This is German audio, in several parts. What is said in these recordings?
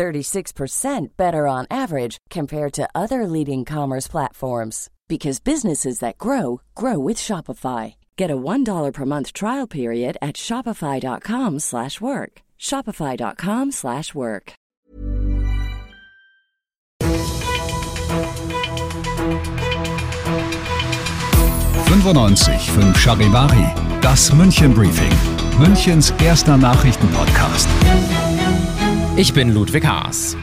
36% better on average compared to other leading commerce platforms because businesses that grow grow with Shopify. Get a $1 per month trial period at shopify.com/work. shopify.com/work. fünf Charivari, das München Briefing, Münchens erster Nachrichtenpodcast. Ich bin Ludwig Haas.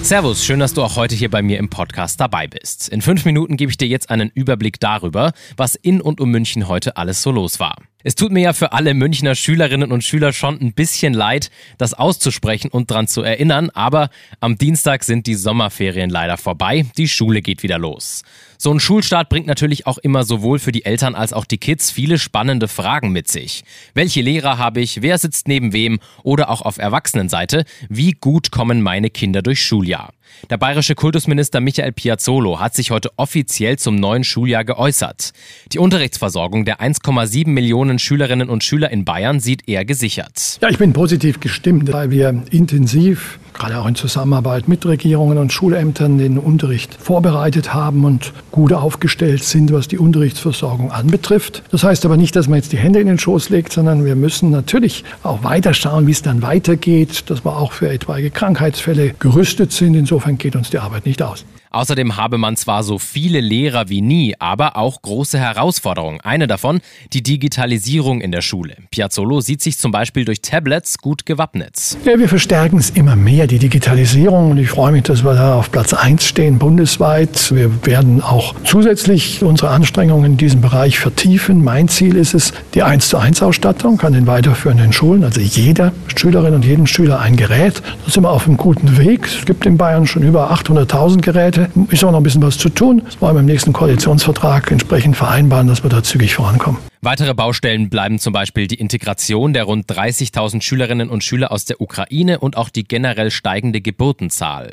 Servus, schön, dass du auch heute hier bei mir im Podcast dabei bist. In fünf Minuten gebe ich dir jetzt einen Überblick darüber, was in und um München heute alles so los war. Es tut mir ja für alle Münchner Schülerinnen und Schüler schon ein bisschen leid, das auszusprechen und dran zu erinnern, aber am Dienstag sind die Sommerferien leider vorbei, die Schule geht wieder los. So ein Schulstart bringt natürlich auch immer sowohl für die Eltern als auch die Kids viele spannende Fragen mit sich. Welche Lehrer habe ich? Wer sitzt neben wem? Oder auch auf Erwachsenenseite, wie gut kommen meine Kinder durch Schuljahr? Der bayerische Kultusminister Michael Piazzolo hat sich heute offiziell zum neuen Schuljahr geäußert. Die Unterrichtsversorgung der 1,7 Millionen Schülerinnen und Schüler in Bayern sieht er gesichert. Ja, ich bin positiv gestimmt, weil wir intensiv gerade auch in Zusammenarbeit mit Regierungen und Schulämtern den Unterricht vorbereitet haben und gut aufgestellt sind, was die Unterrichtsversorgung anbetrifft. Das heißt aber nicht, dass man jetzt die Hände in den Schoß legt, sondern wir müssen natürlich auch weiter schauen, wie es dann weitergeht, dass wir auch für etwaige Krankheitsfälle gerüstet sind. Insofern geht uns die Arbeit nicht aus. Außerdem habe man zwar so viele Lehrer wie nie, aber auch große Herausforderungen. Eine davon, die Digitalisierung in der Schule. Piazzolo sieht sich zum Beispiel durch Tablets gut gewappnet. Ja, wir verstärken es immer mehr, die Digitalisierung. Und ich freue mich, dass wir da auf Platz 1 stehen bundesweit. Wir werden auch zusätzlich unsere Anstrengungen in diesem Bereich vertiefen. Mein Ziel ist es, die 1 zu 1 Ausstattung an den weiterführenden Schulen, also jeder Schülerin und jedem Schüler ein Gerät. Da sind wir auf einem guten Weg. Es gibt in Bayern schon über 800.000 Geräte. Seite ist auch noch ein bisschen was zu tun. Das wollen wir im nächsten Koalitionsvertrag entsprechend vereinbaren, dass wir da zügig vorankommen. Weitere Baustellen bleiben zum Beispiel die Integration der rund 30.000 Schülerinnen und Schüler aus der Ukraine und auch die generell steigende Geburtenzahl.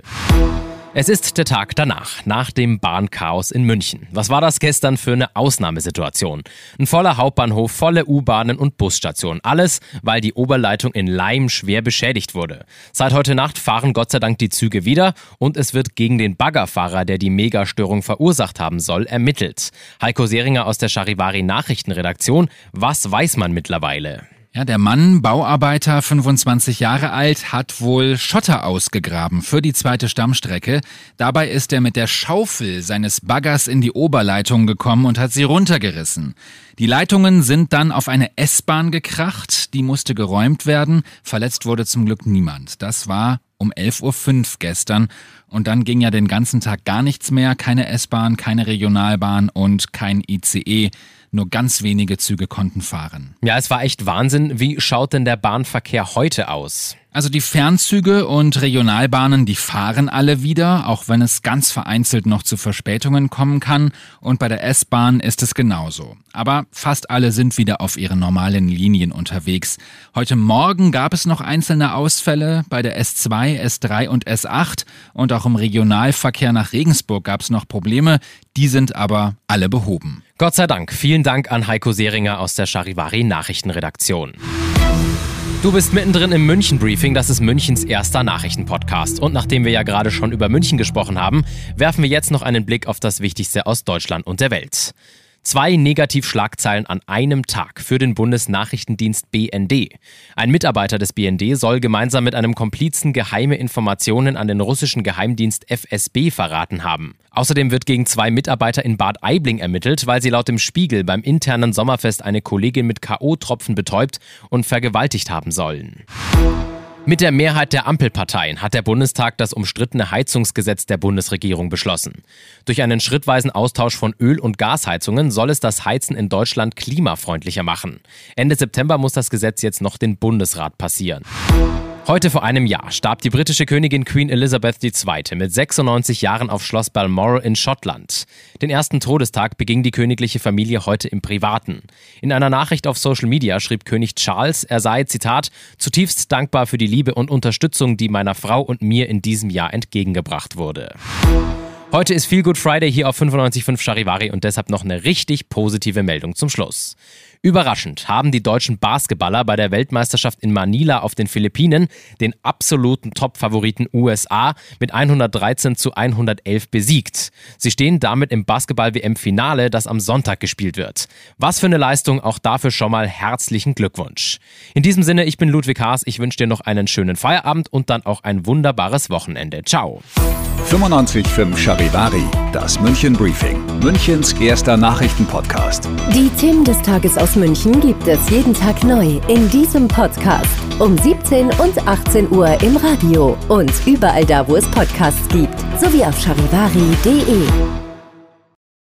Es ist der Tag danach, nach dem Bahnchaos in München. Was war das gestern für eine Ausnahmesituation? Ein voller Hauptbahnhof, volle U-Bahnen und Busstationen. Alles, weil die Oberleitung in Leim schwer beschädigt wurde. Seit heute Nacht fahren Gott sei Dank die Züge wieder und es wird gegen den Baggerfahrer, der die Megastörung verursacht haben soll, ermittelt. Heiko Seringer aus der Charivari Nachrichtenredaktion. Was weiß man mittlerweile? Ja, der Mann, Bauarbeiter, 25 Jahre alt, hat wohl Schotter ausgegraben für die zweite Stammstrecke. Dabei ist er mit der Schaufel seines Baggers in die Oberleitung gekommen und hat sie runtergerissen. Die Leitungen sind dann auf eine S-Bahn gekracht, die musste geräumt werden. Verletzt wurde zum Glück niemand. Das war um 11.05 Uhr gestern. Und dann ging ja den ganzen Tag gar nichts mehr. Keine S-Bahn, keine Regionalbahn und kein ICE. Nur ganz wenige Züge konnten fahren. Ja, es war echt Wahnsinn. Wie schaut denn der Bahnverkehr heute aus? Also die Fernzüge und Regionalbahnen, die fahren alle wieder, auch wenn es ganz vereinzelt noch zu Verspätungen kommen kann. Und bei der S-Bahn ist es genauso. Aber fast alle sind wieder auf ihren normalen Linien unterwegs. Heute Morgen gab es noch einzelne Ausfälle bei der S2, S3 und S8. Und auch im Regionalverkehr nach Regensburg gab es noch Probleme. Die sind aber alle behoben. Gott sei Dank. Vielen Dank an Heiko Seringer aus der Charivari Nachrichtenredaktion. Du bist mittendrin im München Briefing, das ist Münchens erster Nachrichtenpodcast. Und nachdem wir ja gerade schon über München gesprochen haben, werfen wir jetzt noch einen Blick auf das Wichtigste aus Deutschland und der Welt. Zwei Negativschlagzeilen an einem Tag für den Bundesnachrichtendienst BND. Ein Mitarbeiter des BND soll gemeinsam mit einem Komplizen geheime Informationen an den russischen Geheimdienst FSB verraten haben. Außerdem wird gegen zwei Mitarbeiter in Bad Aibling ermittelt, weil sie laut dem Spiegel beim internen Sommerfest eine Kollegin mit K.O.-Tropfen betäubt und vergewaltigt haben sollen. Mit der Mehrheit der Ampelparteien hat der Bundestag das umstrittene Heizungsgesetz der Bundesregierung beschlossen. Durch einen schrittweisen Austausch von Öl- und Gasheizungen soll es das Heizen in Deutschland klimafreundlicher machen. Ende September muss das Gesetz jetzt noch den Bundesrat passieren. Heute vor einem Jahr starb die britische Königin Queen Elizabeth II. mit 96 Jahren auf Schloss Balmoral in Schottland. Den ersten Todestag beging die königliche Familie heute im Privaten. In einer Nachricht auf Social Media schrieb König Charles, er sei, Zitat, zutiefst dankbar für die Liebe und Unterstützung, die meiner Frau und mir in diesem Jahr entgegengebracht wurde. Heute ist Feel Good Friday hier auf 95.5 Charivari und deshalb noch eine richtig positive Meldung zum Schluss. Überraschend haben die deutschen Basketballer bei der Weltmeisterschaft in Manila auf den Philippinen den absoluten Top-Favoriten USA mit 113 zu 111 besiegt. Sie stehen damit im Basketball-WM-Finale, das am Sonntag gespielt wird. Was für eine Leistung, auch dafür schon mal herzlichen Glückwunsch. In diesem Sinne, ich bin Ludwig Haas, ich wünsche dir noch einen schönen Feierabend und dann auch ein wunderbares Wochenende. Ciao. 95.5 Charivari, das München Briefing, Münchens erster Nachrichtenpodcast. Die Themen des Tages aus München gibt es jeden Tag neu in diesem Podcast. Um 17 und 18 Uhr im Radio und überall da, wo es Podcasts gibt. Sowie auf charivari.de.